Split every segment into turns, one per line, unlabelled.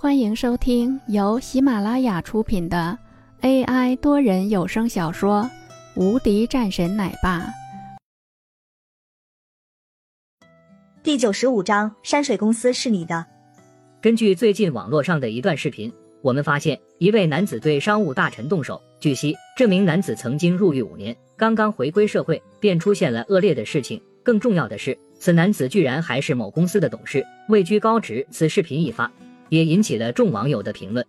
欢迎收听由喜马拉雅出品的 AI 多人有声小说《无敌战神奶爸》
第九十五章：山水公司是你的。
根据最近网络上的一段视频，我们发现一位男子对商务大臣动手。据悉，这名男子曾经入狱五年，刚刚回归社会便出现了恶劣的事情。更重要的是，此男子居然还是某公司的董事，位居高职。此视频一发。也引起了众网友的评论。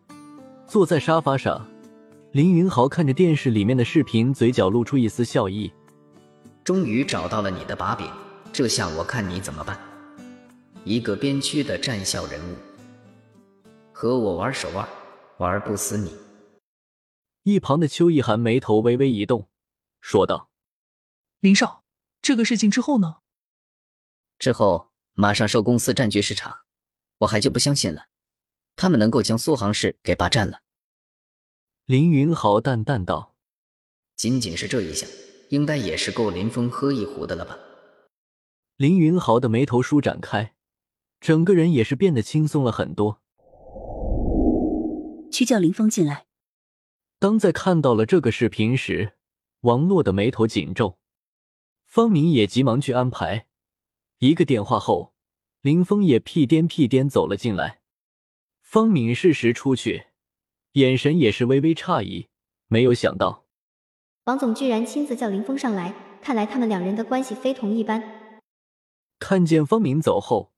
坐在沙发上，林云豪看着电视里面的视频，嘴角露出一丝笑意。
终于找到了你的把柄，这下我看你怎么办！一个边区的战校人物，和我玩手腕，玩不死你！
一旁的邱意涵眉头微微一动，说道：“
林少，这个事情之后呢？
之后马上受公司占据市场，我还就不相信了。”他们能够将苏杭市给霸占了。
林云豪淡淡道：“
仅仅是这一下，应该也是够林峰喝一壶的了吧？”
林云豪的眉头舒展开，整个人也是变得轻松了很多。
去叫林峰进来。
当在看到了这个视频时，王洛的眉头紧皱，方明也急忙去安排。一个电话后，林峰也屁颠屁颠走了进来。方敏适时出去，眼神也是微微诧异，没有想到
王总居然亲自叫林峰上来，看来他们两人的关系非同一般。
看见方敏走后，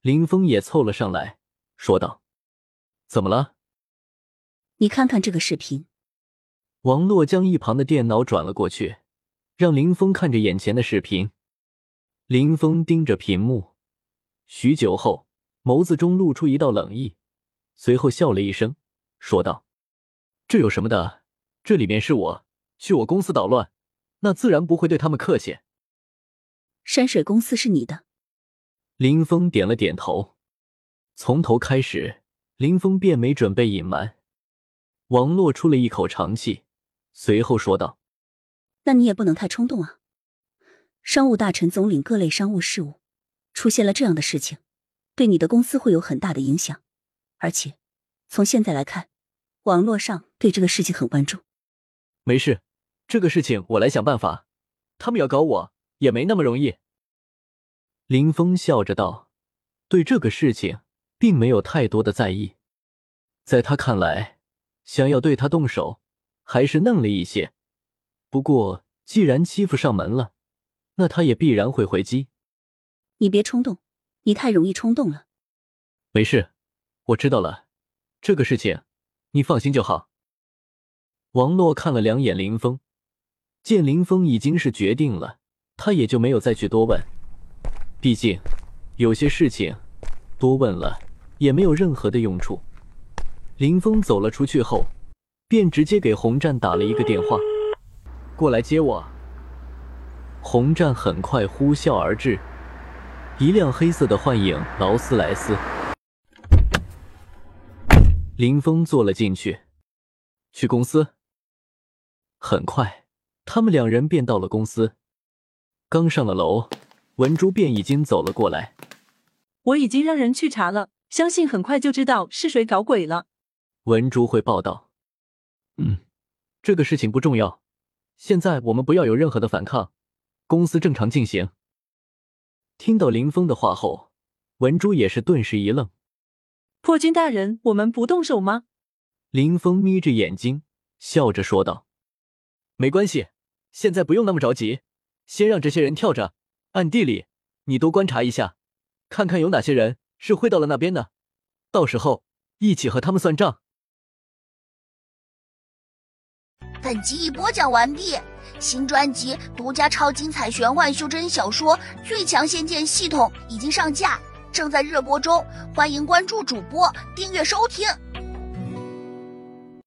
林峰也凑了上来，说道：“怎么了？
你看看这个视频。”
王洛将一旁的电脑转了过去，让林峰看着眼前的视频。林峰盯着屏幕，许久后，眸子中露出一道冷意。随后笑了一声，说道：“这有什么的？这里面是我去我公司捣乱，那自然不会对他们客气。”
山水公司是你的。
林峰点了点头。从头开始，林峰便没准备隐瞒。王洛出了一口长气，随后说道：“
那你也不能太冲动啊！商务大臣总领各类商务事务，出现了这样的事情，对你的公司会有很大的影响。”而且，从现在来看，网络上对这个事情很关注。
没事，这个事情我来想办法。他们要搞我也没那么容易。林峰笑着道：“对这个事情并没有太多的在意，在他看来，想要对他动手还是嫩了一些。不过，既然欺负上门了，那他也必然会回击。
你别冲动，你太容易冲动了。
没事。”我知道了，这个事情你放心就好。王洛看了两眼林峰，见林峰已经是决定了，他也就没有再去多问。毕竟有些事情多问了也没有任何的用处。林峰走了出去后，便直接给洪战打了一个电话，过来接我。洪战很快呼啸而至，一辆黑色的幻影劳斯莱斯。林峰坐了进去，去公司。很快，他们两人便到了公司。刚上了楼，文珠便已经走了过来。
我已经让人去查了，相信很快就知道是谁搞鬼了。
文珠会报道。嗯，这个事情不重要。现在我们不要有任何的反抗，公司正常进行。听到林峰的话后，文珠也是顿时一愣。
破军大人，我们不动手吗？
林峰眯着眼睛，笑着说道：“没关系，现在不用那么着急，先让这些人跳着，暗地里你多观察一下，看看有哪些人是会到了那边的，到时候一起和他们算账。”
本集已播讲完毕，新专辑独家超精彩玄幻修真小说《最强仙剑系统》已经上架。正在热播中，欢迎关注主播，订阅收听。